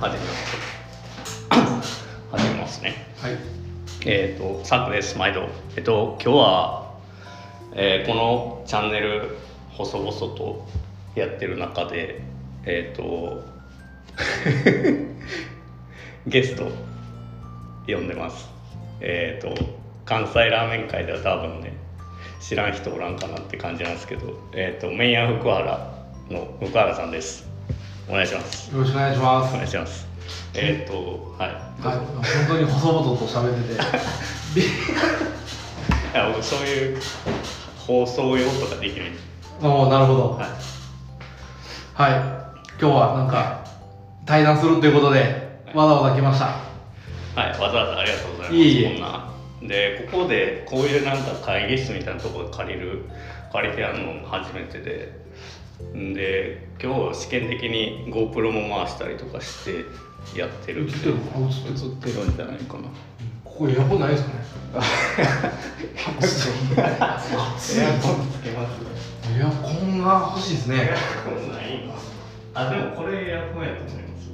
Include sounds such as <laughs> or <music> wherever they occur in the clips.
始めます始めますね。はい。えっ、とサクです。毎度。えっ、と今日は、えーこのチャンネル細々とやってる中でえっ、と <laughs> ゲスト呼んでます。えっ、と関西ラーメン界では多分ね知らん人おらんかなって感じなんですけどえっ、とメイヤー福原の福原さんですお願いします。よろしくお願いします。お願いします。え？っ、とはい。はい。本当に細々と喋ってて。び <laughs> いや僕そういう放送用とかできない。おーなるほど。はい。はい。今日はなんか対談するということでわざわざ来ました。はい、わざわざありがとうございます。いえいえ。こんな。で、ここでこういうなんか会議室みたいなところ借りる、借りてやるの初めてで、んで、今日試験的に GoPro も回したりとかしてやってる。映ってる映ってる映ってるんじゃないかな。ここエアコンないですかねエアコンつけます。エアコンが欲しいですねこんなんいいな。あ、でもこれエアコンやと思います。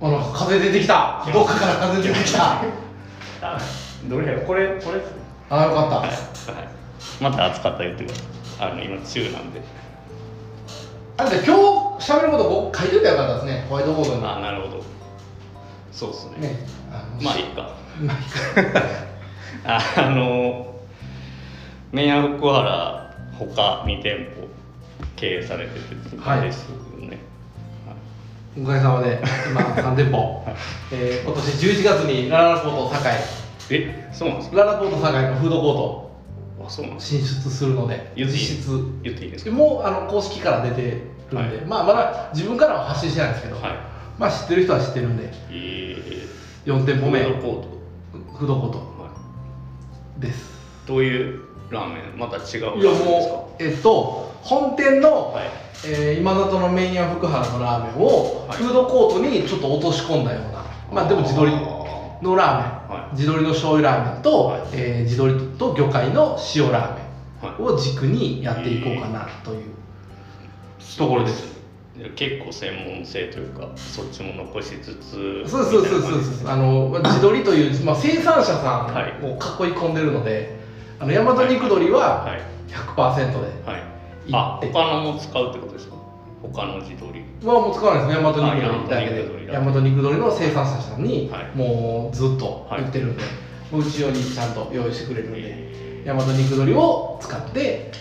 あの風出てきたどっかから風出てきた <laughs> あ、どれやこれ、これ。あよかった、はい。はい。また暑かったら言ってい。あの、今、中なんで。あで今日喋ることこう書いといたらよかったですねホワイトボードにあ、なるほど。そうっすね。ねまあいいか。まあいいかあ <laughs> あの、メイヤー福原、他2店舗経営されてて、はいですよね。おかげさまで今3店舗、えー今年11月にララポート堺え、そうなんですか？ララポート堺のフードコあ、そうな進出するので言っていい実質。言っていいですか？もうあの公式から出てるんで、はい。まあまだ自分からは発信してないんですけど、はい。まあ知ってる人は知ってるんで。え4店ー、舗目。フードコート。フードコート。はい。です。どういうラーメン？また違ういやもうえっと本店の、はい。えー今里のメインや福原のラーメンを、はい。フードコートにちょっと落とし込んだような。まあでも自撮り。あのラーメン、は地鶏の醤油ラーメンと、はい。えー地鶏と魚介の塩ラーメーはい。ンを軸にやっていこうかなという。ところです。結構専門性というかそっちも残しつつそうそうそうそうです。あのまあ地鶏という、まあ、生産者さんはい。を囲い込んでるので、あの大和肉鶏ははい。100%ではい。いって、あ他のも使うってことですか？他の地鶏。はもう使わないです大和肉あ鶏だ。けで大和肉鶏の生産者さんにはい。もうずっと売ってるんで、もううち用にちゃんと用意してくれるんで大和肉鶏を使って、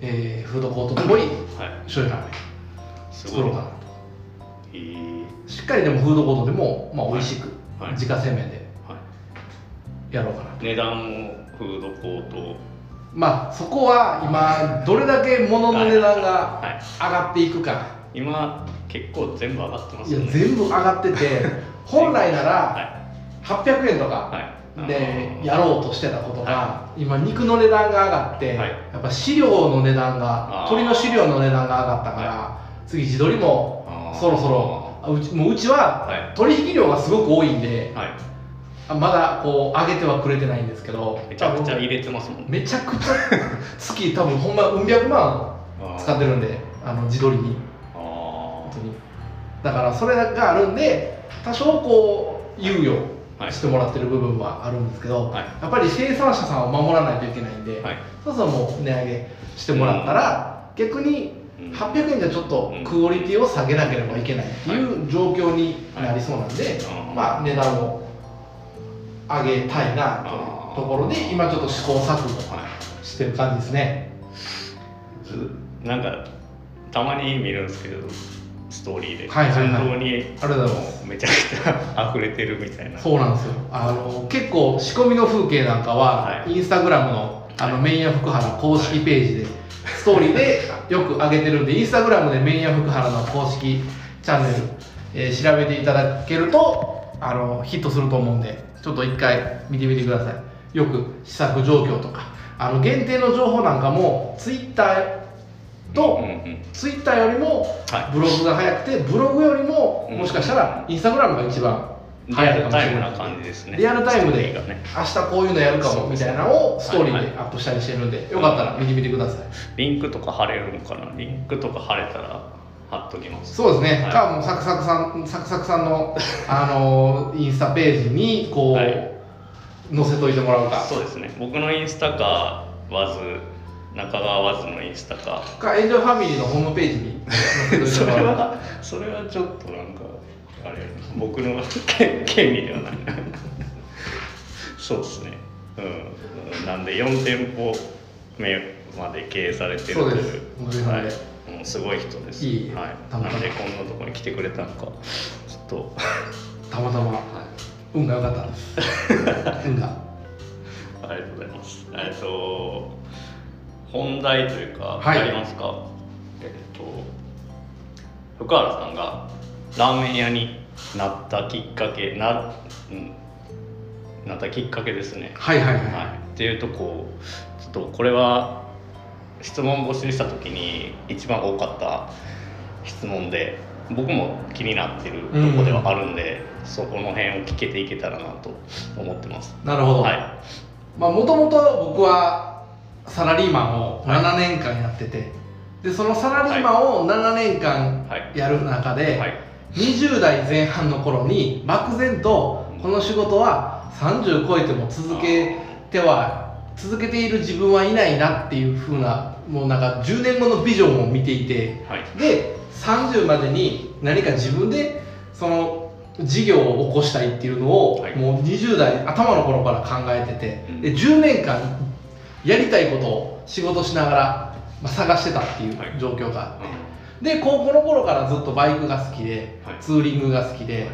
えーフードコートっぽいはい。醤油ラーメン作ろうかなと。えー。しっかりでもフードコートでも、まあ、美味しく、はい。自家製麺ではい。やろうかなと。値段もフードコートまあそこは今どれだけ物の値段がはい。上がっていくか。今結構全部上がってますいやよね全部上がってて <laughs> 本来ならは800円といかはい。でやろうとしてたことがは今肉の値段が上がってはい。やっぱ飼料の値段があー。鶏の飼料の値段が上がったから次地鶏もそろそろあうちもううちははい。取引量がすごく多いんではい。あまだこう上げてはくれてないんですけどめちゃくちゃ入れてますもんね。めちゃくちゃ月多分ほんまうん百万使ってるんであの自撮りに。あ本当に。だからそれがあるんで多少こう猶予してもらってる部分はあるんですけど、はい。やっぱり生産者さんを守らないといけないんで、はい。そうそうもう値上げしてもらったら、逆にうん。800円じゃちょっとクオリティを下げなければいけないっていう状況になりそうなんで、はい。まあ値段を上げたいなというところで今ちょっと試行錯誤はしてる感じですね。なんかたまに見るんですけどストーリーで。はいはいはい。本当にありがとうめちゃくちゃ溢れてるみたいな。そうなんですよ。あの結構仕込みの風景なんかは、はい。インスタグラムのあの、はい。メインヤ福原公式ページで、ストーリーでよく上げてるんでインスタグラムでメインヤ福原の公式チャンネル、えー調べていただけるとあのヒットすると思うんでちょっと一回見てみてください。よく試作状況とか。あの限定の情報なんかもツイッターと、うんうんツイッターよりもはい。ブログが早くてブログよりもうん。もしかしたらインスタグラムが一番リアルタイムな感じですね。リアルタイムでね。明日こういうのやるかもみたいなのをストーリーはいでアップしたりしてるんでよかったら見てみてください。リンクとか貼れるのかな？リンクとか貼れたら貼っときます。そうですね、はい。かもうサクサクさんサクサクさんの <laughs> あのインスタページにこう、はい。載せといてもらうか。そうですね。僕のインスタかワズ中川ワズのインスタか。かエンジョイファミリーのホームページに載せといそれてもらうか。<laughs> はそれはちょっとなんかあれ僕の権権利ではない。そうですね。うん。なんで4店舗目まで経営されてるそうです。はい、もうすごい人です。いい。えはい、たまたま。なんでこんなところに来てくれたのか。ちょっと、たまたま。はい、運が良かった。んです運がありがとうございます。えっと本題というか、はい。ありますか？えっと福原さんがラーメン屋になったきっかけな、うん、なったきっかけですね。はいはいはい、はい。っていうとこうちょっとこれは質問募集した時に一番多かった質問で。僕も気になってるとこではあるんで、そこの辺を聞けていけたらなと思ってます。なるほど、はい。まあもともと僕はサラリーマンを7年間やっててでそのサラリーマンを7年間はい。やる中で、はい。20代前半の頃に漠然とこの仕事は30超えても続けては続けている自分はいないなっていう風なもうなんか10年後のビジョンを見ていてはい。で30までに何か自分でその事業を起こしたいっていうのを、はい。もう20代頭の頃から考えてて、うん。で10年間やりたいことを仕事しながら、まあ、探してたっていうはい。状況があって、で高校の頃からずっとバイクが好きで、はい。ツーリングが好きで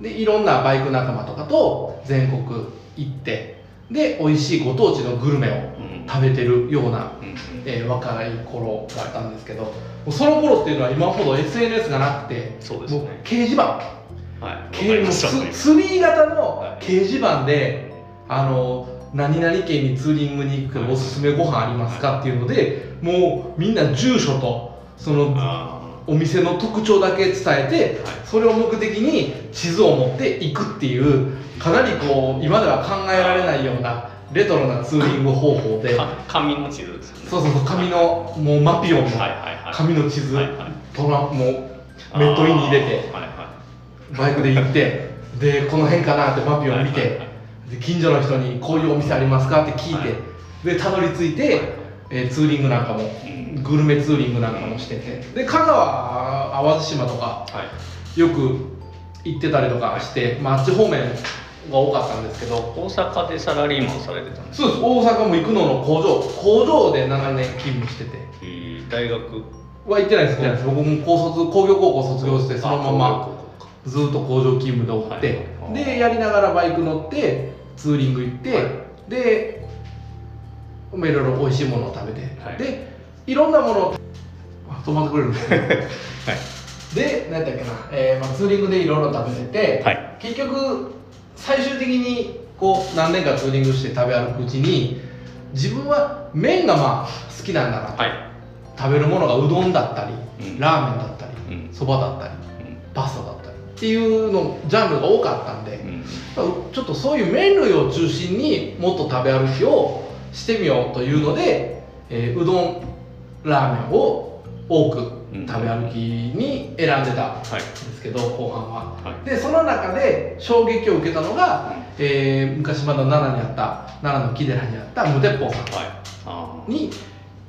でいろんなバイク仲間とかと全国行ってで美味しいご当地のグルメをうん。食べてるような、うん。えー若い頃だったんですけどもうその頃っていうのは今ほど SNS がなくてもうそうですね。掲示板。はい。掲りました。ス 3, 型のはい。掲示板で、あの何々県にツーリングに行くけどはいおすすめご飯ありますかっていうのでもうみんな住所とそのあお店の特徴だけ伝えてはい。それを目的に地図を持っていくっていうかなりこう今では考えられないようなレトロなツーリング方法で紙の地図ですよね。そうそうそう紙のもうマピオンの。紙の地図はいはい。トラもうメットインに入れてバイクで行ってでこの辺かなってマピオン見てはいはいはい。で近所の人にこういうお店ありますかって聞いて、はい。でたどり着いて、えーツーリングなんかも。グルメツーリングなんかもしてて。で香川淡路島とかはい。よく行ってたりとかして、まあ、あっち方面が多かったんですけど。大阪でサラリーマンされてたんです。そうです。大阪も生野の工場。工場で7年勤務してて。えー。大学？は行ってないです行ってないです。僕も高卒工業高校卒業してそのままずっと工場勤務でおって、はい。でやりながらバイク乗ってツーリング行って、はい。でまあいろいろ美味しいものを食べて、はいでいろんなものをあ止まってくれるんですねはい。で何やっけな、えーまあ、ツーリングでいろいろ食べてて、はい。結局最終的にこう何年かツーリングして食べ歩くうちに自分は麺がまあ好きなんだなと、はい。食べるものがうどんだったり、うんラーメンだったりうん。そばだったりうんパスタだったりっていうのジャンルが多かったんで、うん。ちょっとそういう麺類を中心にもっと食べ歩きをしてみようというので、えーうどんラーメンを多く食べ歩きに選んでたんはい。ですけど後半は。はい。でその中で衝撃を受けたのが、えー昔まだ奈良にあった奈良の木寺にあった無鉄砲さんに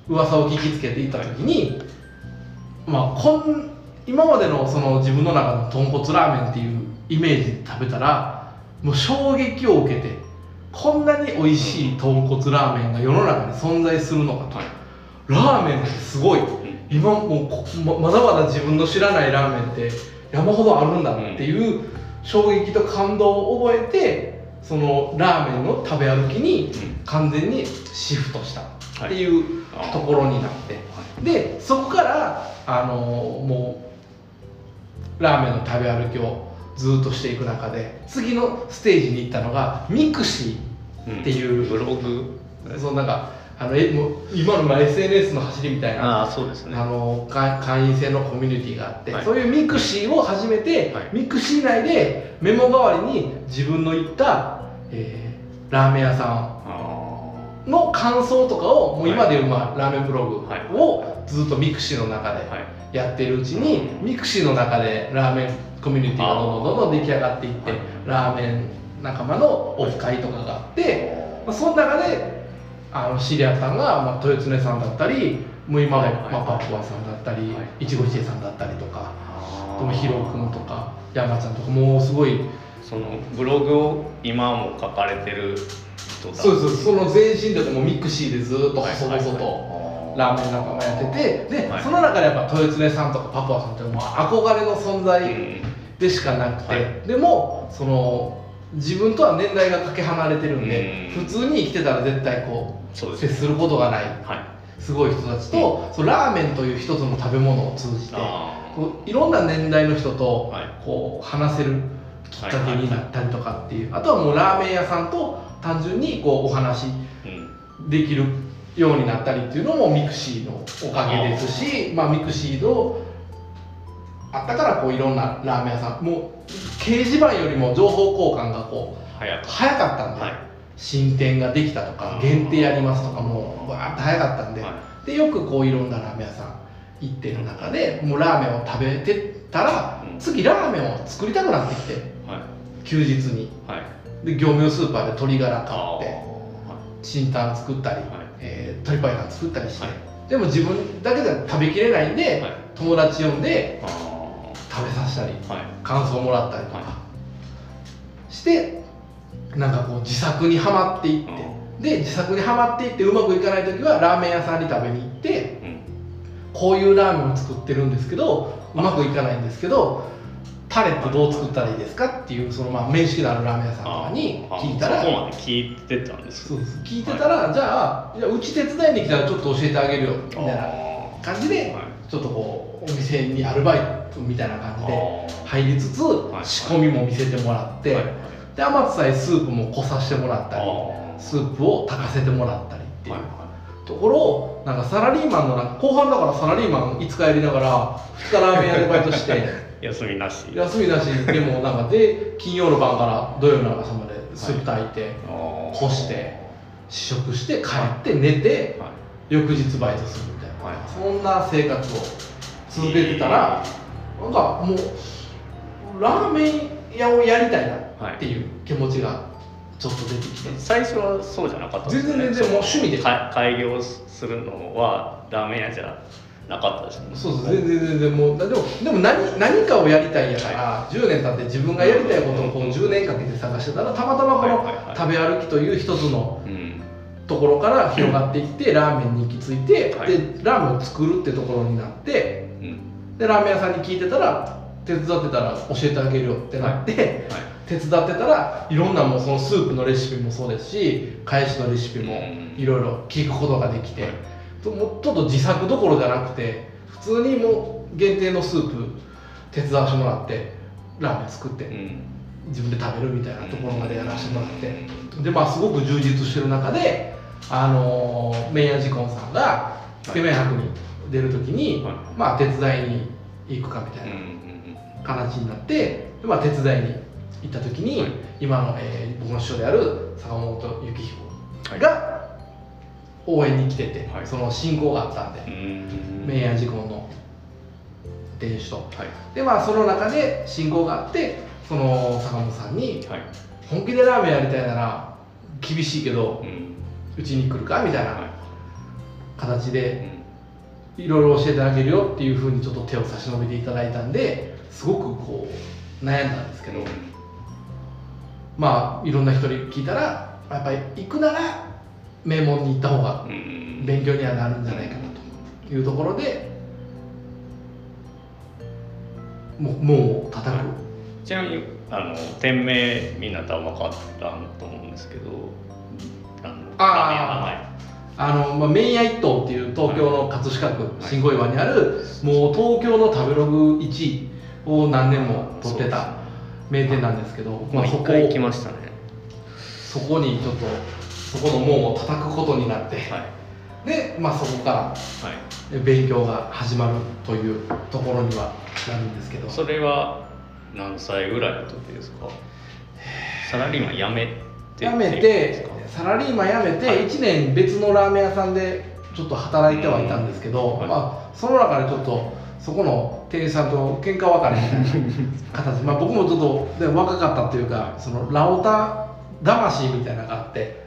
噂を聞きつけていった時に、まあこん今までのその自分の中の豚骨ラーメンっていうイメージで食べたらもう衝撃を受けてこんなに美味しい豚骨ラーメンが世の中に存在するのかと。はい。ラーメンってすごい。うん。今もうまだまだ自分の知らないラーメンって山ほどあるんだっていう衝撃と感動を覚えてそのラーメンの食べ歩きに完全にシフトした。っていうところになって、でそこからあのもうラーメンの食べ歩きをずっとしていく中で次のステージに行ったのが mixiうんっていうブログ。ーそのなんかあのえもう今のまあ SNS の走りみたいなああ、そうですね。あの会会員制のコミュニティがあって、はい。そういう mixiを始めて、はい。 mixi内でメモ代わりに自分の行った、えーラーメン屋さあんの感想とかをもう今でいう、まあ、ラーメンブログはい。をずっと mixiの中ではい。やってるうちに、 mixiの中でラーメンコミュニティがどんどんどんどん出来上がっていってはい。ラーメン仲間のオフ会とかがあって、まあ、その中であの知り合ったのが、まあ、豊常さんだったりもう今の、はいはいまあ、パップワさんだったり、はい。ちごちえさんだったりとかともヒロ君とか山ちゃんとかもうすごいそのブログを今も書かれてる人だそうですその前身でもうミクシーでずっとはい細々と。はいラーメン仲間やっててで、はい。その中でやっぱ豊常さんとかパパさんってもう憧れの存在うんでしかなくて、はい。でもその自分とは年代がかけ離れてるんで、うん。普通に生きてたら絶対こそう接することがない。はい。すごい人たちと、そのラーメンという一つの食べ物を通じてあこういろんな年代の人とはい。こう話せるきっかけになったりとかっていう、あとはもうラーメン屋さんと単純にこうお話できるようになったりっていうのもミクシーのおかげですしまあ、ミクシーのあったからこういろんなラーメン屋さんもう掲示板よりも情報交換がこう早かった。んで、はい。新店ができたとか限定やりますとかもうわーって早かったんで,、はでよくこういろんなラーメン屋さん行ってる中でもうラーメンを食べてたら、うん。次ラーメンを作りたくなってきてはい。休日に。はい。で業務用スーパーで鶏ガラ買あってー新タン作ったり、はい。えー鶏白湯作ったりして、はい。でも自分だけでは食べきれないんで、はい。友達呼んであ食べさせたりーはい。感想もらったりとか、はしてなんかこう自作にはまっていって、で自作にはまっていってうまくいかない時はラーメン屋さんに食べに行ってうん。こういうラーメンを作ってるんですけどうまくいかないんですけどタレってどう作ったらいいですかっていうそのまあ面識のあるラーメン屋さんとかに聞いたらそこまで聞いてたんですそうです聞いてたら、じゃあじゃあうち手伝いに来たらちょっと教えてあげるよみたいなあ感じでーはいちょっとこうお店にアルバイトみたいな感じで入りつついはい。仕込みも見せてもらって、はいはい。で天津さえスープもこさせてもらったりスープを炊かせてもらったりっていうはいところをなんかサラリーマンのなんか後半だからサラリーマン5日やりながら2日ラーメン屋でバイトして <laughs> 休みなし。休みだし。でもなんかで金曜の晩から土曜の朝までスープ炊いてあー。干して試食して帰って寝てはい。翌日バイトするみたいな、はい。そんな生活を続けてたら、なんかもうラーメン屋をやりたいなっていう気持ちがちょっと出てきて、最初はそうじゃなかったです全然全然もう趣味で。か開業するのはラーメン屋じゃなかったですね。そうそう全然全然もうでもでも何何かをやりたいんやから、10年経って自分がやりたいことをこう10年かけて探してたらたまたまこのはいはいはい食べ歩きという一つのうんところから広がっていってラーメンに行き着いて、はい。でラーメンを作るってところになってうん。でラーメン屋さんに聞いてたら手伝ってたら教えてあげるよってなって、はい。手伝ってたらいろんなもうそのスープのレシピもそうですし返しのレシピもうん。いろいろ聞くことができて、はい。ともうちょっと自作どころじゃなくて普通にもう限定のスープ手伝わせてもらってラーメン作ってうん。自分で食べるみたいなところまでやらせてもらって。でまあすごく充実してる中であのーメイヤージコンさんがつけ麺博に出る時に、はい。まあ手伝いに行くかみたいな形になって、でまあ、手伝いに行った時に、はい。今の、えー僕の師匠である坂本幸彦はい。が応援に来てて、はい。その進行があったんで、うん。メイヤージコンの店主と。はい。でまあその中で進行があってその坂本さんにはい「本気でラーメンやりたいなら厳しいけどうんうちに来るか?」みたいはない。形うでん。いろいろ教えてあげるよっていうふうにちょっと手を差し伸べていただいたんですごくこう悩んだんですけど、まあいろんな人に聞いたらやっぱり行くなら名門に行った方がうん。勉強にはなるんじゃないかなというところでもう門を叩く、はい。ちなみにあの店名みんな多分分かったと思うんですけどあのああの、まあ、麺屋一棟っていう東京の葛飾区新小岩にある、もう東京の食べログ1位を何年も取ってた名店なんですけど、まあ、そこ行きましたね。そこにちょっとそこの門を叩くことになって、はい。で、まあ、そこからはい。勉強が始まるというところにはなるんですけど。それは何歳ぐらいの時ですか？サラリーマン辞めて辞めってサラリーマン辞めてはい。1年別のラーメン屋さんでちょっと働いてはいたんですけど、うん。はい。まあ、その中でちょっとそこの店員さんと喧嘩別れみたいな形、<laughs> まあ、僕もちょっとでも若かったっていうかそのラオタ魂みたいなのがあって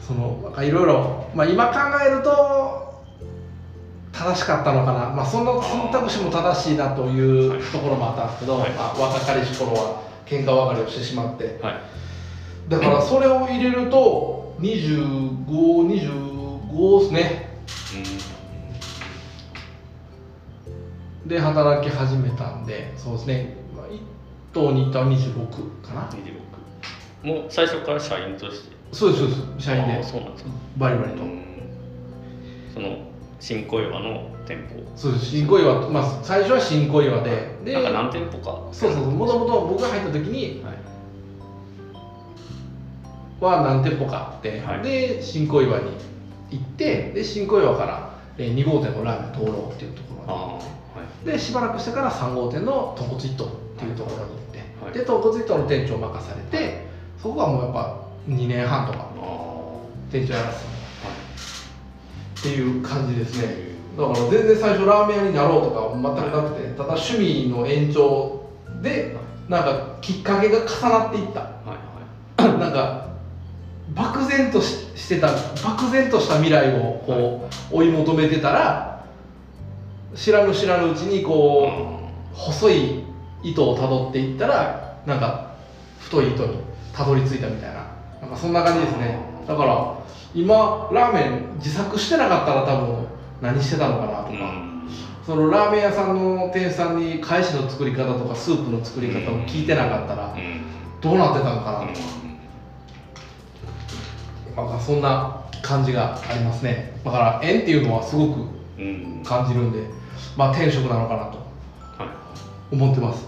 そのなんかいろいろまあ今考えると正しかったのかな、まあ、その選択肢も正しいなというところもあったんですけど、はい。まあ、若かりし頃は喧嘩別れをしてしまって。はいだからそれを入れると2525ですね。で働き始めたんでそうですね、まあ、1棟に行ったら26かな。うん、26もう最初から社員として。そうですそうです。社員あでーそうなんですか。バリバリと、うん。その新小岩の店舗。そうです。新小岩、まあ、最初は新小岩で。でなんか何店舗か。そうそう。もともと僕が入った時にはいは何店舗かあって、はい。で新小岩に行ってで新小岩からえー2号店のラーメン通ろうっていうところああはい。でしばらくしてから3号店の豚骨一頭っていうところに行って、はい。で豚骨一頭の店長を任されてそこはもうやっぱ2年半とか店長やらせてもらってっていう感じですね。だから全然最初ラーメン屋になろうとか全くなくてただ趣味の延長でなんかきっかけが重なっていった。はい。はい。なんか漠然とししてた漠然とした未来をこう追い求めてたら知らぬ知らぬうちにこう細い糸をたどっていったらなんか太い糸にたどり着いたみたいな。なんかそんな感じですね。だから今ラーメン自作してなかったら多分何してたのかなとか、うん。そのラーメン屋さんの店員さんに返しの作り方とかスープの作り方を聞いてなかったらうん。どうなってたのかなうん。とか、そんな感じがありますね。だから縁っていうのはすごくうん。感じるんでまあ天職なのかなとは思ってます。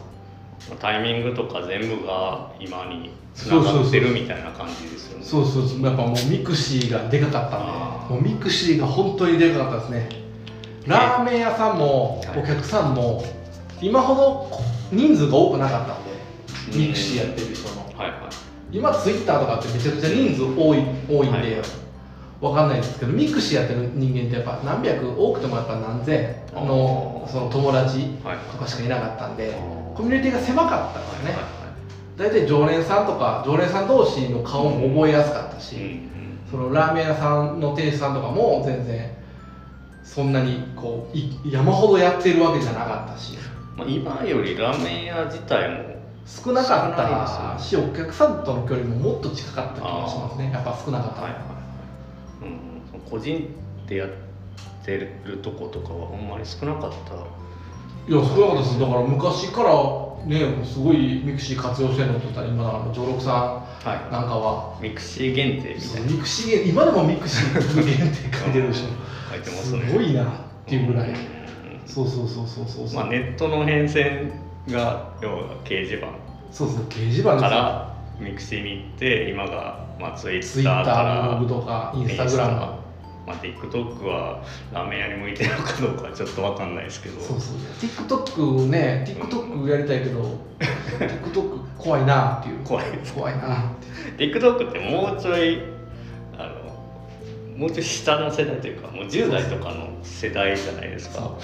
いタイミングとか全部が今につながってるみたいな感じですよね。そうそうそう。やっぱもうミクシーがでかかったんでもうミクシーが本当にでかかったですね。ラーメン屋さんもはい。お客さんも今ほど人数が多くなかったんでうん。ミクシーやってる人の。はいはい今ツイッターとかってめちゃくちゃ人数多い多いんで、はい。わかんないですけどミクシーやってる人間ってやっぱ何百多くてもやっぱ何千のその友達はい。とかしかいなかったんでコミュニティが狭かったんでね、はいは大体常連さんとか常連さん同士の顔も覚えやすかったし、うん。そのラーメン屋さんの店主さんとかも全然そんなにこうい山ほどやってるわけじゃなかったし。まあ、今よりラーメン屋自体も少なかったしお客さんとの距離ももっと近かった気がしますね。やっぱ少なかった、はいはいはい、うん、個人でやってるとことかはほんまに少なかった。いや少なかったです。だから昔からねすごいミクシー活用してるのって言ったら今の常六さはんなんかは。いミクシー限定みたいな。ミクシー限今でもミクシー限定書いてるでしょ。書いてますすねごいなっていうぐらい。うそうそうそうそうそう、まあ、ネットの変遷が要は掲示板。そうそう掲示板からミクシーに行って今が、まあ、ツイッターからーブログとかインスタグラム。まあ、TikTok はラーメン屋に向いてるのかどうかはちょっとわかんないですけど。そうそう。TikTok ね TikTok やりたいけど TikTok 怖いなっていう。怖い怖いなって TikTok ってもうちょいあのもうちょい下の世代というかもう10代とかの世代じゃないですか。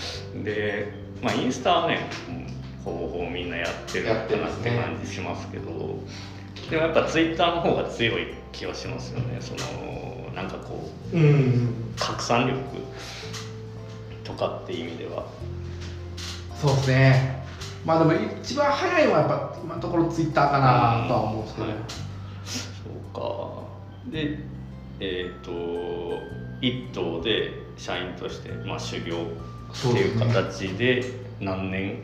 で、まあ、インスタはねうんほぼほぼみんなやってるかなってやって感じしますけど。でもやっぱ Twitter の方が強い気はしますよね。そのなんかこううん。拡散力とかって意味では。そうですね。まあでも一番早いのはやっぱ今のところ Twitter かなとは思うんですけど、はい。そうか。でえっ、と一棟で社員として、まあ、修行っていう形で何年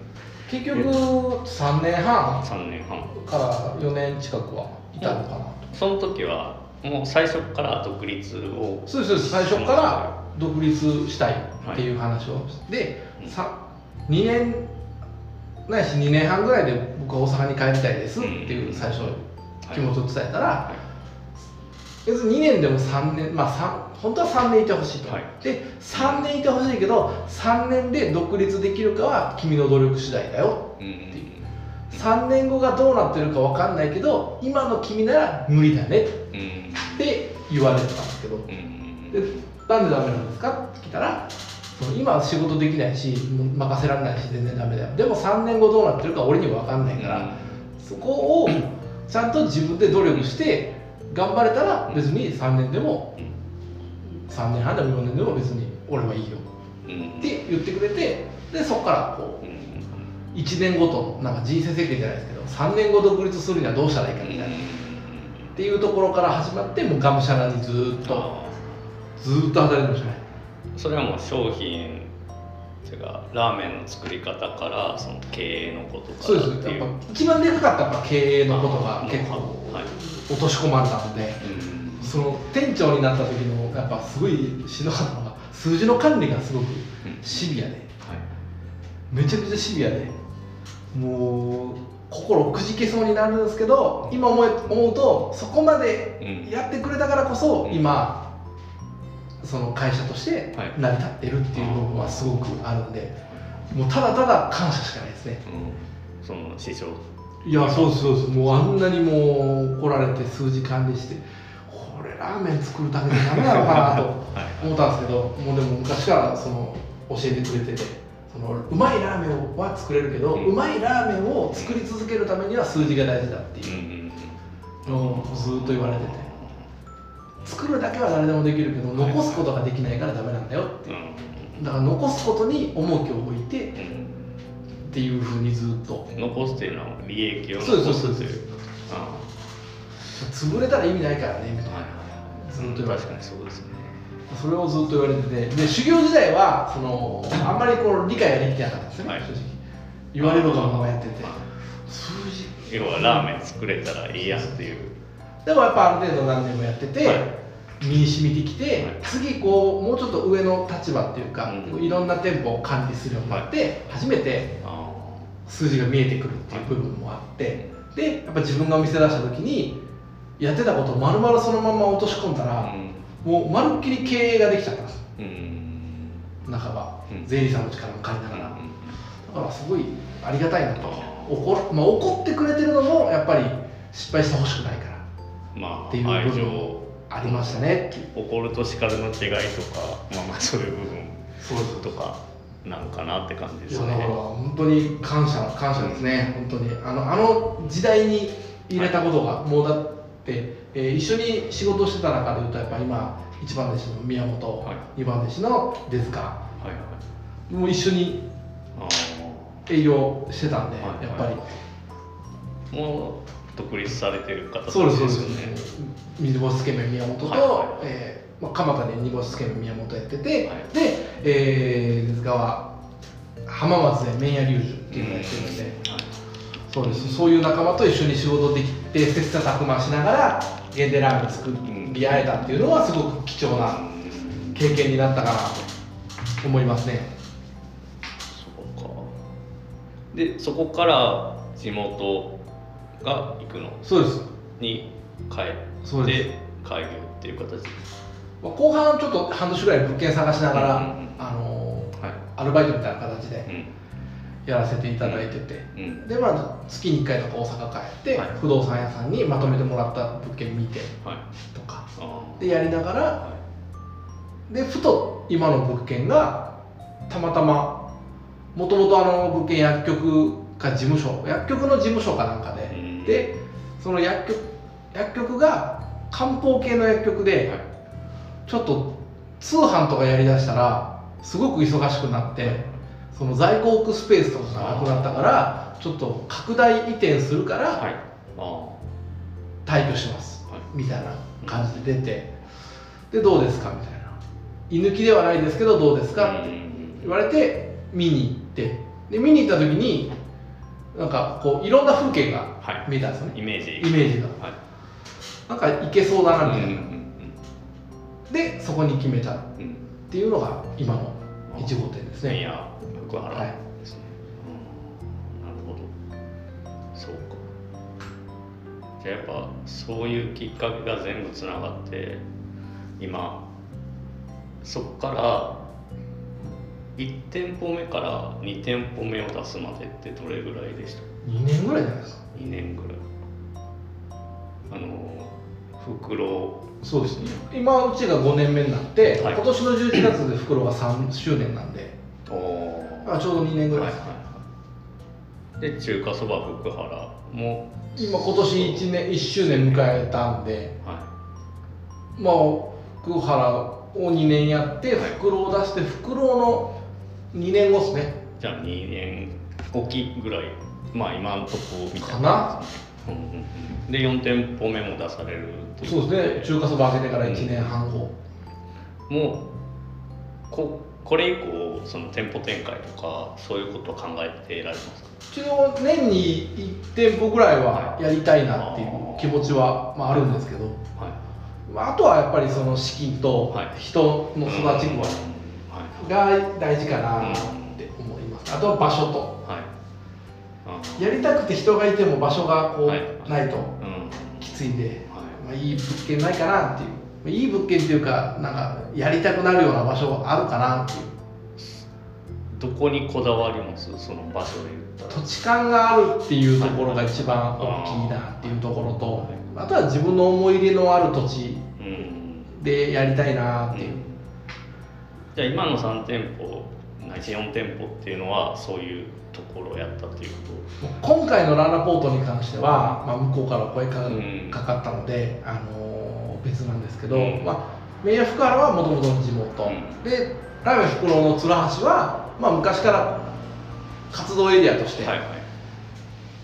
結局3年半3年半。から4年近くはいたのかなと。その時はもう最初から独立をそうです最初から独立したいっていう話をして、うんさ2年ないし2年半ぐらいで僕は大阪に帰りたいですっていう最初気持ちを伝えたら、はい別に2年でも3年まあ三本当は3年いてほしいと、はい。で3年いてほしいけど3年で独立できるかは君の努力次第だようんっていう。3年後がどうなってるか分かんないけど今の君なら無理だねうん。って言われてたんですけど。うん。でなんでダメなんですか？って聞いたら今は仕事できないし任せられないし全然ダメだよ。でも3年後どうなってるか俺には分かんないから、そこをちゃんと自分で努力して頑張れたら別に3年でも3年半でも4年でも別に俺はいいよ。うん。って言ってくれてでそこからこうん。う1年ごとのなんか人生設計じゃないですけど3年後独立するにはどうしたらいいかみたいな。っていうところから始まってもうがむしゃらにずーっとあずーっと働いてましたね。ーそれはもう商品ていうかラーメンの作り方からその経営のことからっていうですやっぱ一番でかかったのはやっぱ経営のことが結構はい。落とし込まれたのでうん。その店長になった時のやっぱすごいしんどかったのが数字の管理がすごくうんシビアではいめちゃくちゃシビアでもう心くじけそうになるんですけど今思え思うとそこまでうん。やってくれたからこそうん。今その会社としてはい。成り立ってるっていう部分はすごくあるんでもうただただ感謝しかないですね。うん。その師匠いやそうですそうです。もうあんなにもう来られて数字管理してこれラーメン作るだけでダメなのかなと <laughs> はい。思ったんですけどもうでも昔からその教えてくれててそのうまいラーメンは作れるけど、うん。うまいラーメンを作り続けるためには数字が大事だっていうんのをずっと言われてて作るだけは誰でもできるけどはい残すことができないからダメなんだよって。うん。だから残すことに重きを置いてうん。っていうふうにずっと。残すっていうのは利益を残すそうですというあ潰れたら意味ないからね。みたいなあはい。ずっと言われて。確かにそうですね。それをずっと言われてて。で修行時代はそのあんまりこう理解ができてなかったんですよね、はい。正直。言われることのままやってて。あ数字。要はラーメン作れたらいいやんっていうでもやっぱある程度何年もやってて、はい。身に染みてきて、はい。次こうもうちょっと上の立場っていうか、うん。いろんな店舗を管理するようになって、初めてあ数字が見えてくるっていう部分もあってでやっぱ自分がお店出した時にやってたことを丸々そのまま落とし込んだあら、もうまるっきり経営ができちゃったんです。うん。うん半ば、うん。税理士さんの力も借りながら、うん。だからすごいありがたいなと。怒,、まあ、怒ってくれてるのもやっぱり失敗してほしくないからまあっていう部分愛情ありましたね。怒ると叱るの違いとかまあまあそういう部分とかなんかなって感じですいやだからね本当に感謝感謝ですね、本当に。あのあの時代に入れたことが、もうだって、えー一緒に仕事してた中でいうとやっぱ今一番弟子の宮本、はい。二番弟子の出塚はいはい。もう一緒にあ営業してたんで、はいやっぱり、あもう独立されてる方そうですそうです。水干しつけ麺宮本と、はいはい。えーまあ、蒲田で煮干しつけ麺宮本やってて、はい。で、えー、出塚は浜松で麺屋龍樹っていうのをやってるんで、はい。そうです。そういう仲間と一緒に仕事できて切磋琢磨しながら限定ラーメン作り合えたっていうのはすごく貴重な経験になったかなと思いますね。そうか。でそこから地元が行くの？そうです。に帰そうです。開業っていう形？まあ後半ちょっと半年ぐらい物件探しながら、うんうんうん。あのはい。アルバイトみたいな形でうん。やらせていただいてて、うん。でまあ月に1回とか大阪帰って、はい。不動産屋さんにまとめてもらった物件見てはい。とか。あでやりながらはでふと今の物件がたまたまもともとあの物件薬局か事務所薬局の事務所かなんかで、うんでその薬局薬局が漢方系の薬局で、はい。ちょっと通販とかやりだしたらすごく忙しくなってその在庫置くスペースとかがなくなったからちょっと拡大移転するからはい。あ退去します、はい。みたいな感じで出て。でどうですか？みたいな。居抜きではないですけどどうですか？って言われて見に行って。で見に行った時になんかこういろんな風景がはい。見えたんですよね。イメージ。イメージが。はい。なんか行けそうだなみたいな、うんでそこに決めた。っうん。うんていうのが今の1号店ですね。いや福原はい。ですね、うん。なるほど。そうか。じゃあやっぱそういうきっかけが全部つながって今そこから1店舗目から2店舗目を出すまでってどれぐらいでした？2年ぐらいじゃないですか2年ぐらい。あの袋。そうですね。今うちが5年目になって、はい。今年の11月で袋が3周年なんで。おだからちょうど2年ぐらいです。か、はいはい。で中華そば福原も。今今年 1, 年1周年迎えたんで。はまあ福原を2年やってはい。袋を出して袋の2年後ですね。いじゃあ2年おきぐらいまあ今のとこみたいかな？うんうんうん。で4店舗目も出されるそうですね。中華そば開けてから1年半後、もうここれ以降その店舗展開とかそういうことを考えてられますか？一応年に1店舗ぐらいはやりたいなっていう気持ちは、まあ、あるんですけど、はい。まあ、あとはやっぱりその資金とはい。人の育ちうん。はが大事かなって思います。あとは場所とやりたくて人がいても場所がこはいうないとうん。きついんで、はまあ、いい物件ないかなっていう。まあいい物件っていうかなんかやりたくなるような場所あるかなっていう。いどこにこだわります？その場所で言ったら。土地勘があるっていうところが一番大きいなっていうところとあとは自分の思い入れのある土地うん。でやりたいなっていう、じゃあ今の3店舗ないし4店舗っていうのはそういうところをやったっていうこ今回のララポートに関しては、まあ、向こうから声かうん。かかったので、あのー別なんですけど、うん。まあ、メイヤ福原はもともとの地元、うん。でラーメン袋の鶴橋は、まあ、昔から活動エリアとして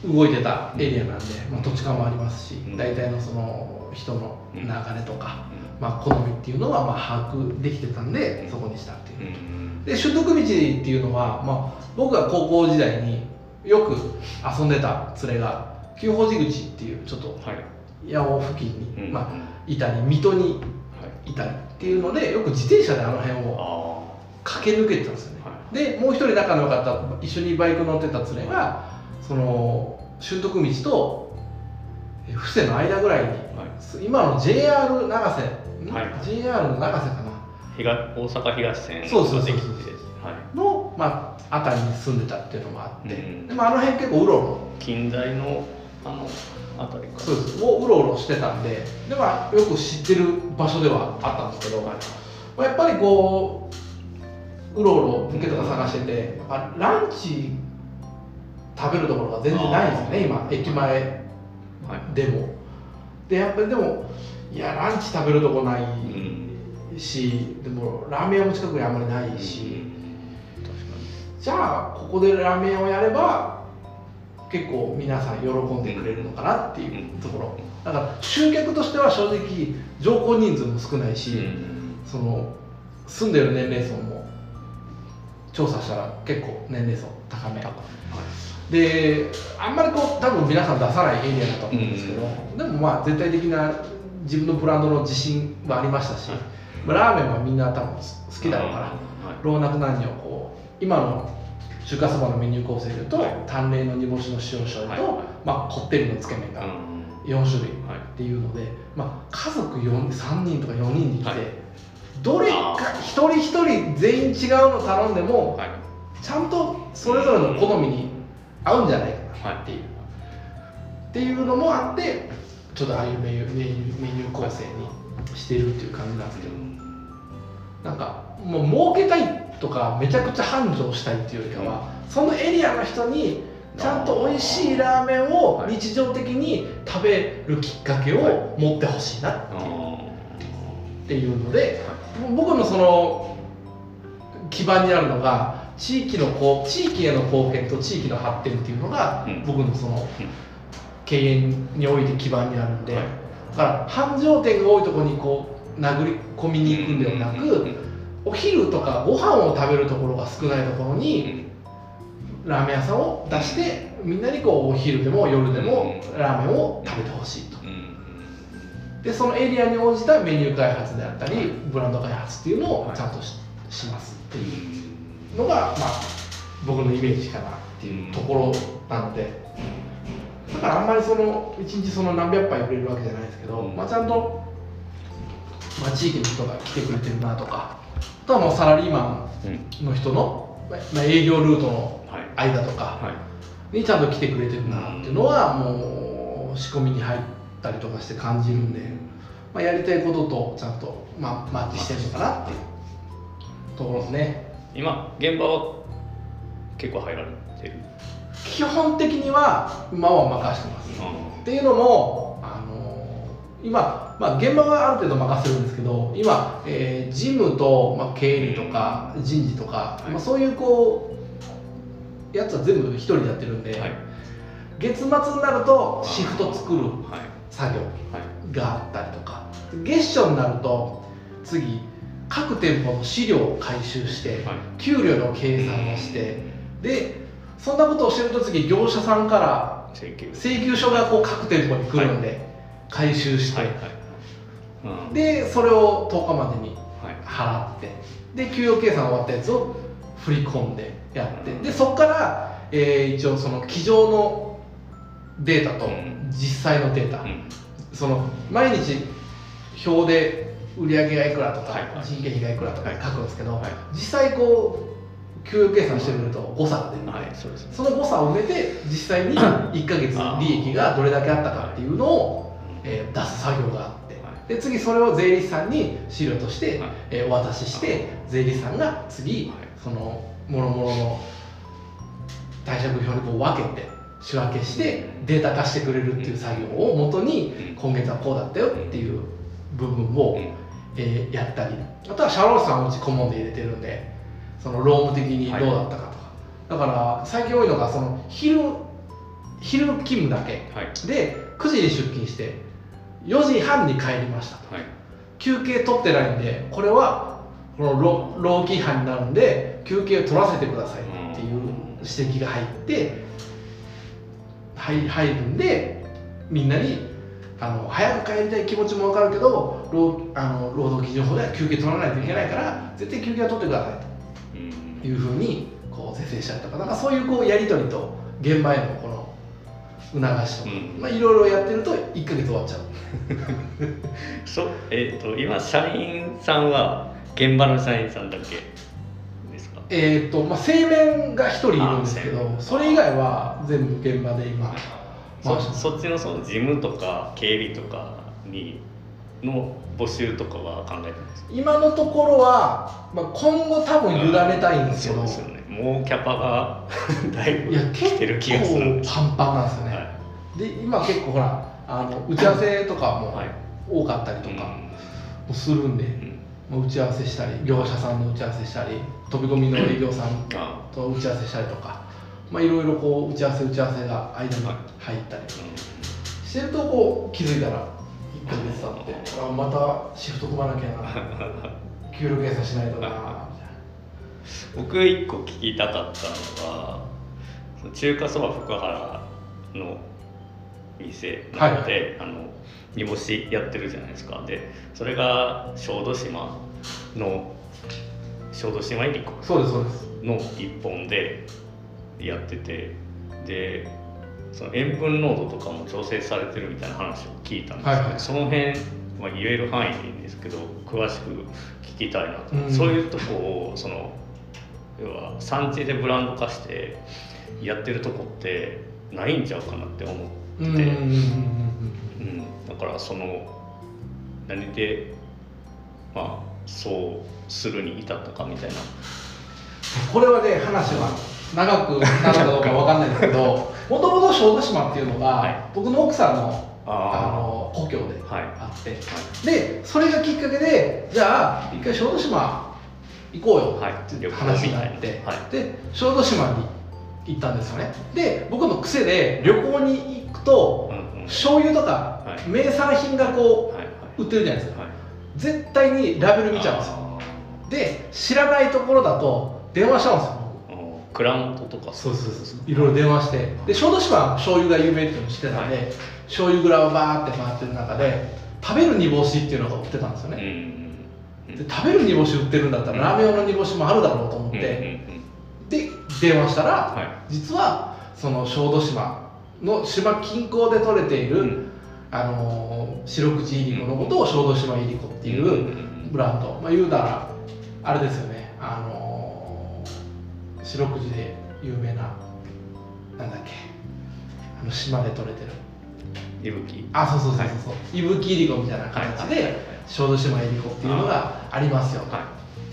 動いてたエリアなんで、まあ、土地勘もありますし、うん。大体のその人の流れとか、うまあ、好みっていうのはまあ把握できてたんで、うん。そこにしたっていう。で習得道っていうのは、まあ、僕が高校時代によく遊んでた連れが旧宝寺口っていうちょっとはい。八尾付近に、うんまあ、いたり水戸にはい。いたりっていうのでよく自転車であの辺をあ駆け抜けてたんですよね、はでもう一人仲の良かった一緒にバイク乗ってた連れがその習得道とえ布施の間ぐらいに、はい。今の JR 長瀬、ん？はい。JR の長瀬かな？東大阪東線そうそうそうの、まあ、辺りに住んでたっていうのもあって、うん。でもあの辺結構うろうろ。近代のあの辺りかそうです。をうろうろしてたんで。で、まあ、よく知ってる場所ではあったんですけど、まあ、やっぱりこううろうろ受けとか探してて、やっぱランチ食べるところが全然ないんですよね今。駅前はい。でも。でやっぱりでもいやランチ食べるとこないうんし、でもラーメン屋も近くにあんまりないし、じゃあここでラーメン屋をやれば結構皆さん喜んでくれるのかなっていうところ。だから集客としては正直乗降人数も少ないし、その住んでる年齢層も調査したら結構年齢層高め。であんまりこう多分皆さん出さないエリアだと思うんですけど、でもまあ全体的な自分のブランドの自信はありましたし、はいまあラーメンはみんな多分好きだろうから、はい老若男女こう今の中華そばのメニュー構成でいうと、はい。淡麗の煮干しの塩醤油と、はい。はいまあ、こってりのつけ麺がうん。4種類はい。っていうので、まあ、家族4 3人とか4人で来て、はい。どれか一人一人全員違うの頼んでもはい。ちゃんとそれぞれの好みに合うんじゃないかなはい。っていう、っていうのもあってちょっとああいうメニューメニューメニュー構成にしてるっていう感じなんですけど、なんかもう儲けたいとかめちゃくちゃ繁盛したいっていうよりかは、そのエリアの人にちゃんと美味しいラーメンをはい。日常的に食べるきっかけを持ってほしいなっていう,、あっていうので僕のその基盤にあるのが地域のこう地域への貢献と地域の発展っていうのが、うん。僕のそのうん。経営において基盤にあるんで、はい。だから繁盛店が多いところにこう殴り込みに行くんではなく、うんお昼とかご飯を食べるところが少ないところうにん。ラーメン屋さんを出してみんなにこうお昼でも夜でもうん。ラーメンを食べてほしいと。うんでそのエリアに応じたメニュー開発であったりブランド開発っていうのをちゃんとし,、しますっていうのが、まあ、僕のイメージかなっていうところなので。だからあんまりその一日その何百杯売れるわけじゃないですけど、うん。まあ、ちゃんと、まあ、地域の人が来てくれてるなとかあとはもうサラリーマうんンの人の、まあ、営業ルートのはい。間とか、はい。にちゃんと来てくれてるなっていうのはもう仕込みに入ったりとかして感じるんで、まあ、やりたいこととちゃんと、まあ、マッチしてるのかなっていうところですね。今現場は結構入られてる？基本的には今は任せてます。っていうのも今、まあ、現場はある程度任せるんですけど今、えー、事務と、まあ、経理とか人事とか、はい。まあ、そういうこうやつは全部一人でやってるんで、はい。月末になるとシフト作るはい。作業はい。があったりとか。月初になると次各店舗の資料を回収して、はい。給料の計算をしてでそんなことをしてると次業者さんから請求。請求書がこう各店舗に来るんで、回収して、はいはい。うん。でそれを10日までにはい。払って。で給与計算終わったやつを振り込んでやって。でそこから、えー一応その机上のデータとうん。実際のデータ、うん。その毎日表で売り上げがいくらとか、はいはい。人件費がいくらとかはい書くんですけど、はい。実際こう給与計算してみると誤差が出るんで、はいそうです。ねその誤差を埋めて実際に1ヶ月利益がどれだけあったかっていうのを、えー出す作業があって、はい。で次それを税理士さんに資料として、はい。えーお渡しして税理士さんが次、はい。その諸々の貸借表にこう分けて仕分けしてデータ化してくれるっていう作業をもとにうん。今月はこうだったよっていう部分を、うん。えーやったり。あとは社労士さんはうち顧問で入れてるんでその労務的にどうだったかとか、だから最近多いのがその昼昼勤務だけはい。で9時に出勤して4時半に帰りましたはい。休憩取ってないんでこれはこの労労基違反になるんで休憩を取らせてくださいっていう指摘が入って入入るんでみんなにあの早く帰りたい気持ちも分かるけど労あの労働基準法では休憩取らないといけないから絶対休憩は取ってくださいうん。というふうにこう是正したりとかな。んかそういうこうやり取りと現場へのこの促しとか、うん。まあ、いろいろやってると1ヶ月終わっちゃう。<laughs> そえっ、と今社員さんは現場の社員さんだけですか？えーとまあ、製麺が1人いるんですけどそれ以外は全部現場で今そまあそっちのその事務とか経理とかにの募集とかは考えてます？今のところは、まあ、今後多分委ねたいんですけど、そうですよね。もうキャパが <laughs> だいぶ来てる気がするんでパンパンなんですよね、はで今結構ほらあの打ち合わせとかもはい。多かったりとかもするんで、うん。打ち合わせしたり業者さんの打ち合わせしたり飛び込みの営業さんあと打ち合わせしたりとか、まあ、いろいろこう打ち合わせ打ち合わせが間に入ったりしてるとこう気づいたら1ヶ月経って。あまたシフト組まなきゃな。<laughs> 給料計算しないとな。<laughs> 僕一個聞きたかったのがその中華そば福原の店なので、あの煮干しやってるじゃないですか。でそれが小豆島の小豆島いりこそうですそうです。の一本でやってて。でその塩分濃度とかも調整されてるみたいな話を聞いたんですけど、はいはい。その辺、まあ、言える範囲でいいんですけど詳しく聞きたいなと、うん。そういうとこをその要は産地でブランド化してやってるとこってないんちゃうかなって思ってて、うんうんうんうん。うん、だからその何でまあそうするに至ったかみたいな。これはね話は長くなるかどうかわかんないですけどもともと小豆島っていうのが、はい。僕の奥さんのああの故郷であはい。あって。でそれがきっかけでじゃあ一回小豆島行こうよはい。っていう話になって、はい。で小豆島に行ったんですよね。で僕の癖で旅行に行くとうんうん。醤油とかはい。名産品がこはいはう売ってるじゃないですか。いはい。絶対にラベル見ちゃうんですよ。で知らないところだと電話しちゃうんですよ。あー。蔵元とか。そうそうそういろいろ電話して。で小豆島は醤油が有名っていうのを知ってたんで、はい。醤油蔵をバーって回ってる中で食べる煮干しっていうのが売ってたんですようんね、うん。で食べる煮干し売ってるんだったら、うん。ラーメン用の煮干しもあるだろうと思って、で電話したら、はい。実はその小豆島の島近郊で採れている、うん。あのー白口いりこのことを小豆島いりこっていう、うん。ブランド、まあ、言うたらあれですよね。あのー白くじで有名ななんだっけ。あの島で取れてる。いぶきあそうそうそうそう。そう伊吹いりこみたいな形で小豆島いりこっていうのがありますよは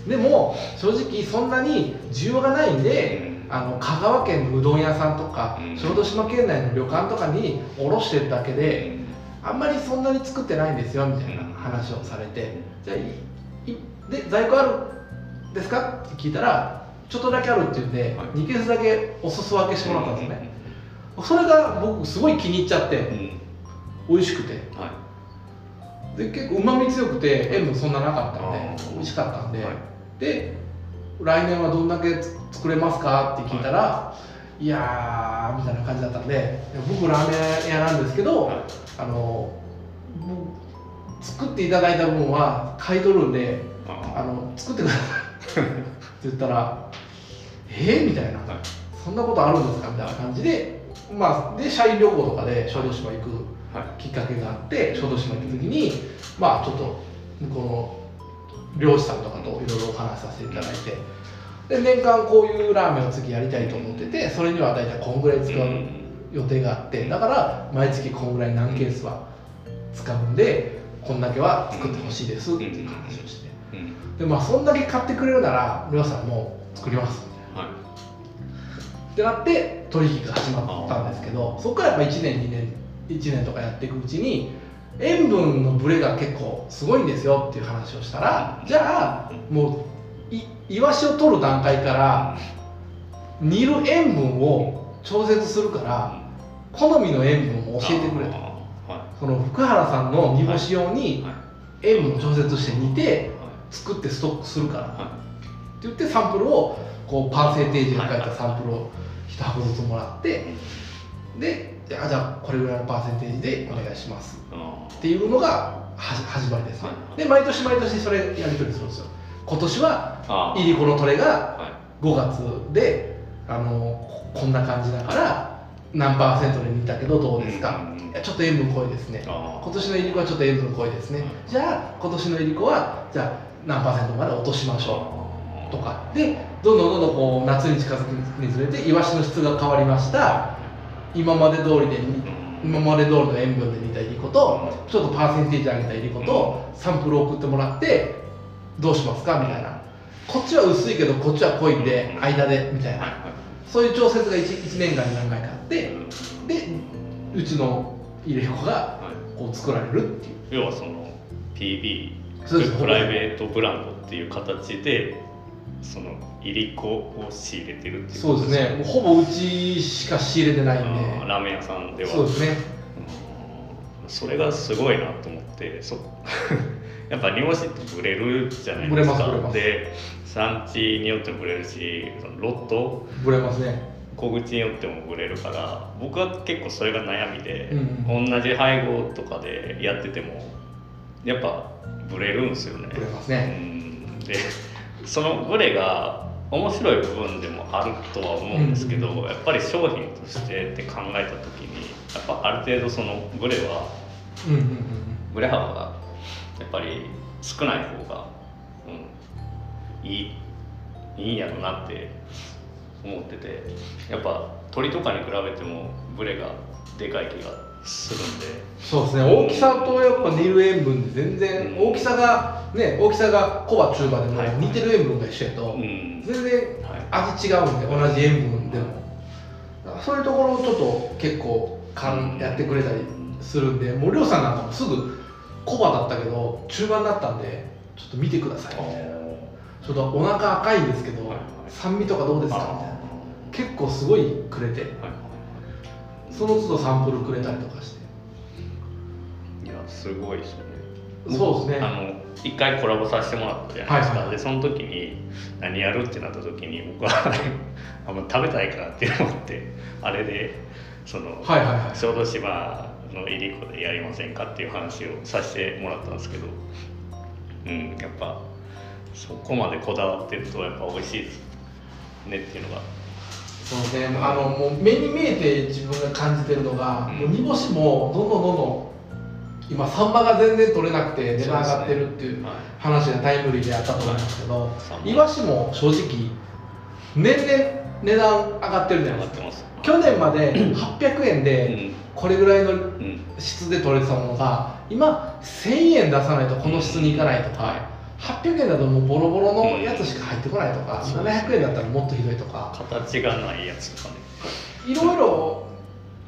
でも正直そんなに需要がないんで、うんあの香川県のうどん屋さんとか、うん。小豆島県内の旅館とかに卸してるだけいで、あんまりそんなに作ってないんですよみたいな話をされて、じゃあいいで在庫あるんですか？って聞いたらちょっとだけあるって言うんで、はい。2ケースだけお裾分けしてもらったんですよね、それが僕すごい気に入っちゃって、うん。うん美味しくて。はで結構うまみ強くて塩分そんななかったんで美味しかったんで、はい。で来年はどんだけつ作れますかって聞いたら、い、やーみたいな感じだったんで僕ラーメン屋なんですけど、はい。あの作っていただいた分は買い取るんでああの作ってくださいって言ったら <laughs> えー、みたいな、はいそんなことあるんですかみたいな感じでまあで社員旅行とかで小豆島行くはいきっかけがあって小豆島行った時にまあちょっと向こうの漁師さんとかといろいろお話しさせていただいて。で年間こういうラーメンを次やりたいと思っててそれには大体こんぐらい使う予定があって。だから毎月こんぐらい何ケースは使うんでこんだけは作ってほしいですっていう話をして。うん。でまあそんだけ買ってくれるなら漁師さんも作ります。みたい。な。はってなって取引が始まったんですけどそこからやっぱ1年2年1年とかやっていくうちに塩分のブレが結構すごいんですよっていう話をしたらじゃあもういイワシを取る段階から煮る塩分を調節するから好みの塩分を教えてくれと。はその福原さんの煮干し用いにはい。塩分を調節して煮ては作ってストックするから。い。はって言ってサンプルをこうパーセンテージが書いたサンプルを1箱ずつもらってであじゃあこれぐらいのパーセンテージでお願いします。っていうのがはじ始まりですねはいで毎年毎年それやり取りするんですよ。今年はあいりこのトレがは5月であのここんな感じだから何パーセントで煮たけどどうですか。うんちょっと塩分濃いですね。あ今年のいりこはちょっと塩分濃いですね。はい。じゃあ今年のいりこはじゃあ何パーセントまで落としましょう。とか。でどんどんどんどんこう夏に近づくにつれてイワシの質が変わりました今まで通りで煮今まで通りの塩分で煮たいりことちょっとパーセンテージ上げたいりことサンプルを送ってもらってどうしますかみたいな。こっちは薄いけどこっちは濃いんで間でみたいな。そういう調節が 1, 1年間に何回かあっていでうちの入れ子がはいこう作られるっていう。要はその PB プライベートブランドっていう形でそのいりこを仕入れてるっていうそうですね。もうほぼうちしか仕入れてないんで。ラーメン屋さんでは。そうですね。うん。それがすごいなと思ってそ <laughs> やっぱ煮干しってブレるじゃないブレですか。ますブレます。で産地によってもブレるしロット？ぶれますね。小口によってもブレるから僕は結構それが悩みで、うん同じ配合とかでやっててもやっぱブレるんですよね。ぶれますうねん。でそのブレが面白い部分でもあるとは思うんですけど、うんやっぱり商品としてって考えた時にやっぱある程度そのブレはうんうんうんブレ幅がやっぱり少ない方が、うん、いいいいんやろなって思っててやっぱ鳥とかに比べてもブレがでかい気がするんで。そうですね。大きさとやっぱ煮る塩分で全然うん。大きさがね大きさが小葉中葉でもはい。似てる塩分が一緒やとうん。全然はい。味違うんで同じ塩分でも。そういうところをちょっと結構かんやってくれたりするんでもうりょうさんなんかもすぐ小葉だったけど中盤だったんでちょっと見てください。みたいなちょっとお腹赤いんですけど、はいはい。酸味とかどうですか？みたいな結構すごいくれて。はいその都度サンプルくれたりとかして。いやすごいですよね。そうですね。あの一回コラボさせてもらったじゃないですか、はいはい。でその時に何やるってなった時に僕は <laughs> あもう食べたいからって思ってあれでその、はいはいはい。小豆島のいりこでやりませんかっていう話をさせてもらったんですけどうんやっぱそこまでこだわってるとやっぱ美味しいですねっていうのがそうね。あのもう目に見えて自分が感じてるのが、うん。もう煮干しもどんどんどんどん今サンマが全然取れなくて値段上がってるっていうはい。話がタイムリーであったと思うんですけど、サンマイワシも正直年々値段上がってるじゃないですか。去年まで <clears throat> 800円うでん。これぐらいのうん。質で取れてたものが今1000円出さないとこの質にいかないとか、は800円だともうボロボロのやつしか入ってこないとか、うん700円だったらもっとひどいとか。形がないやつとかね。いろいろ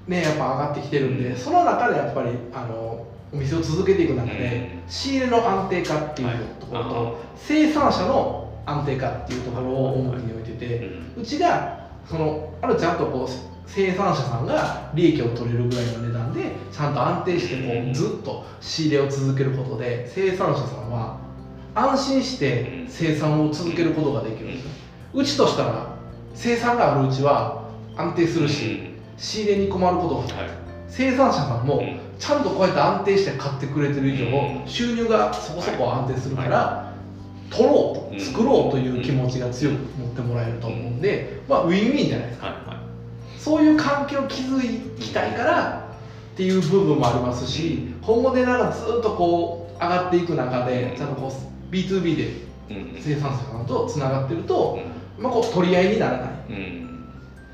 ねやっぱ上がってきてるんで、うん。その中でやっぱりあのお店を続けていく中で、うん。仕入れの安定化っていうところと、はい。生産者の安定化っていうところを重きに置いてて、うん。うちがそのあるちゃんとこう生産者さんが利益を取れるぐらいの値段でちゃんと安定してこうん。うずっと仕入れを続けることで生産者さんは安心して生産を続けることができるんですねうちとしたら生産があるうちは安定するし仕入れに困ることがないはい。生産者さんもうん。ちゃんとこうやって安定して買ってくれてる以上うん。収入がそこそこ安定するから取ろううんと作ろうという気持ちが強く持ってもらえると思うんでまあウィンウィンじゃないですか。はいはい。そういう関係を築きたいからっていう部分もありますし今後でなんかずっとこう上がっていく中でちゃんとこう B2B でうん。生産者さんとつながってるとう、ん。まあ、こう取り合いにならない。うん。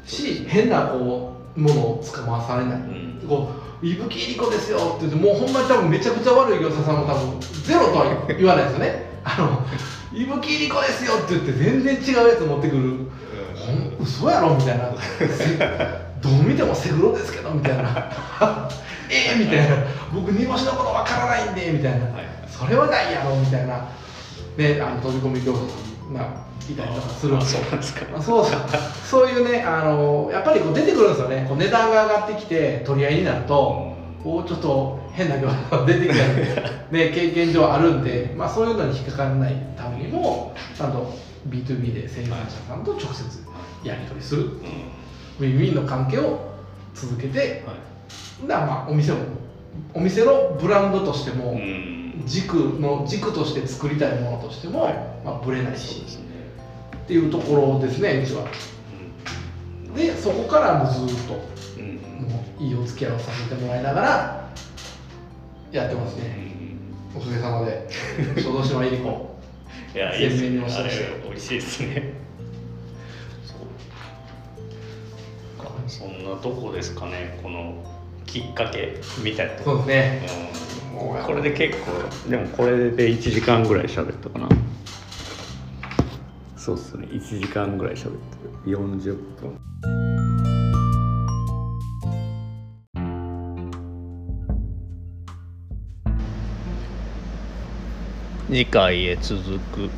し変なこうものをつかまされない、うん。こう「伊吹いり子ですよ」って言ってもうほんまに多分めちゃくちゃ悪い業者さんも多分ゼロとは言わないですよね。あの「伊吹いり子ですよ」って言って全然違うやつ持ってくる。ほん嘘やろ？みたいな。せどう見てもセグロですけどみたいな。<laughs> えーみたいな。僕煮干しのことわからないんでみたいな。はい。それはないやろ？みたいなねあの飛び込み業者さんがいたりとかするんあでそうですか。あそうそういうねあのやっぱりこう出てくるんですよね。こう値段が上がってきて取り合いになるとこうちょっと変な業者が出てきたりね <laughs> 経験上あるんで、まあ、そういうのに引っかからないためにもちゃんと B2B で生産者さんと直接やり取りする。うん。ウィンウィンの関係を続けてはい。まあお店もお店のブランドとしても、うん軸の軸として作りたいものとしても、はい。まあ、ぶれないし。ねっていうところですねうちは。でそこからもうずっと。うん。うんもういいお付き合いをさせてもらいながらやってますうねん。おかげさまで。小豆島いりこ <laughs> いやいいです鮮明に押し出して美味しいですね。そんなとこですかねこのきっかけみたいな。とこそうですね。うん。これで結構でもこれで1時間ぐらい喋ったかな。そうっすね。1時間ぐらい喋ってる40分。次回へ続く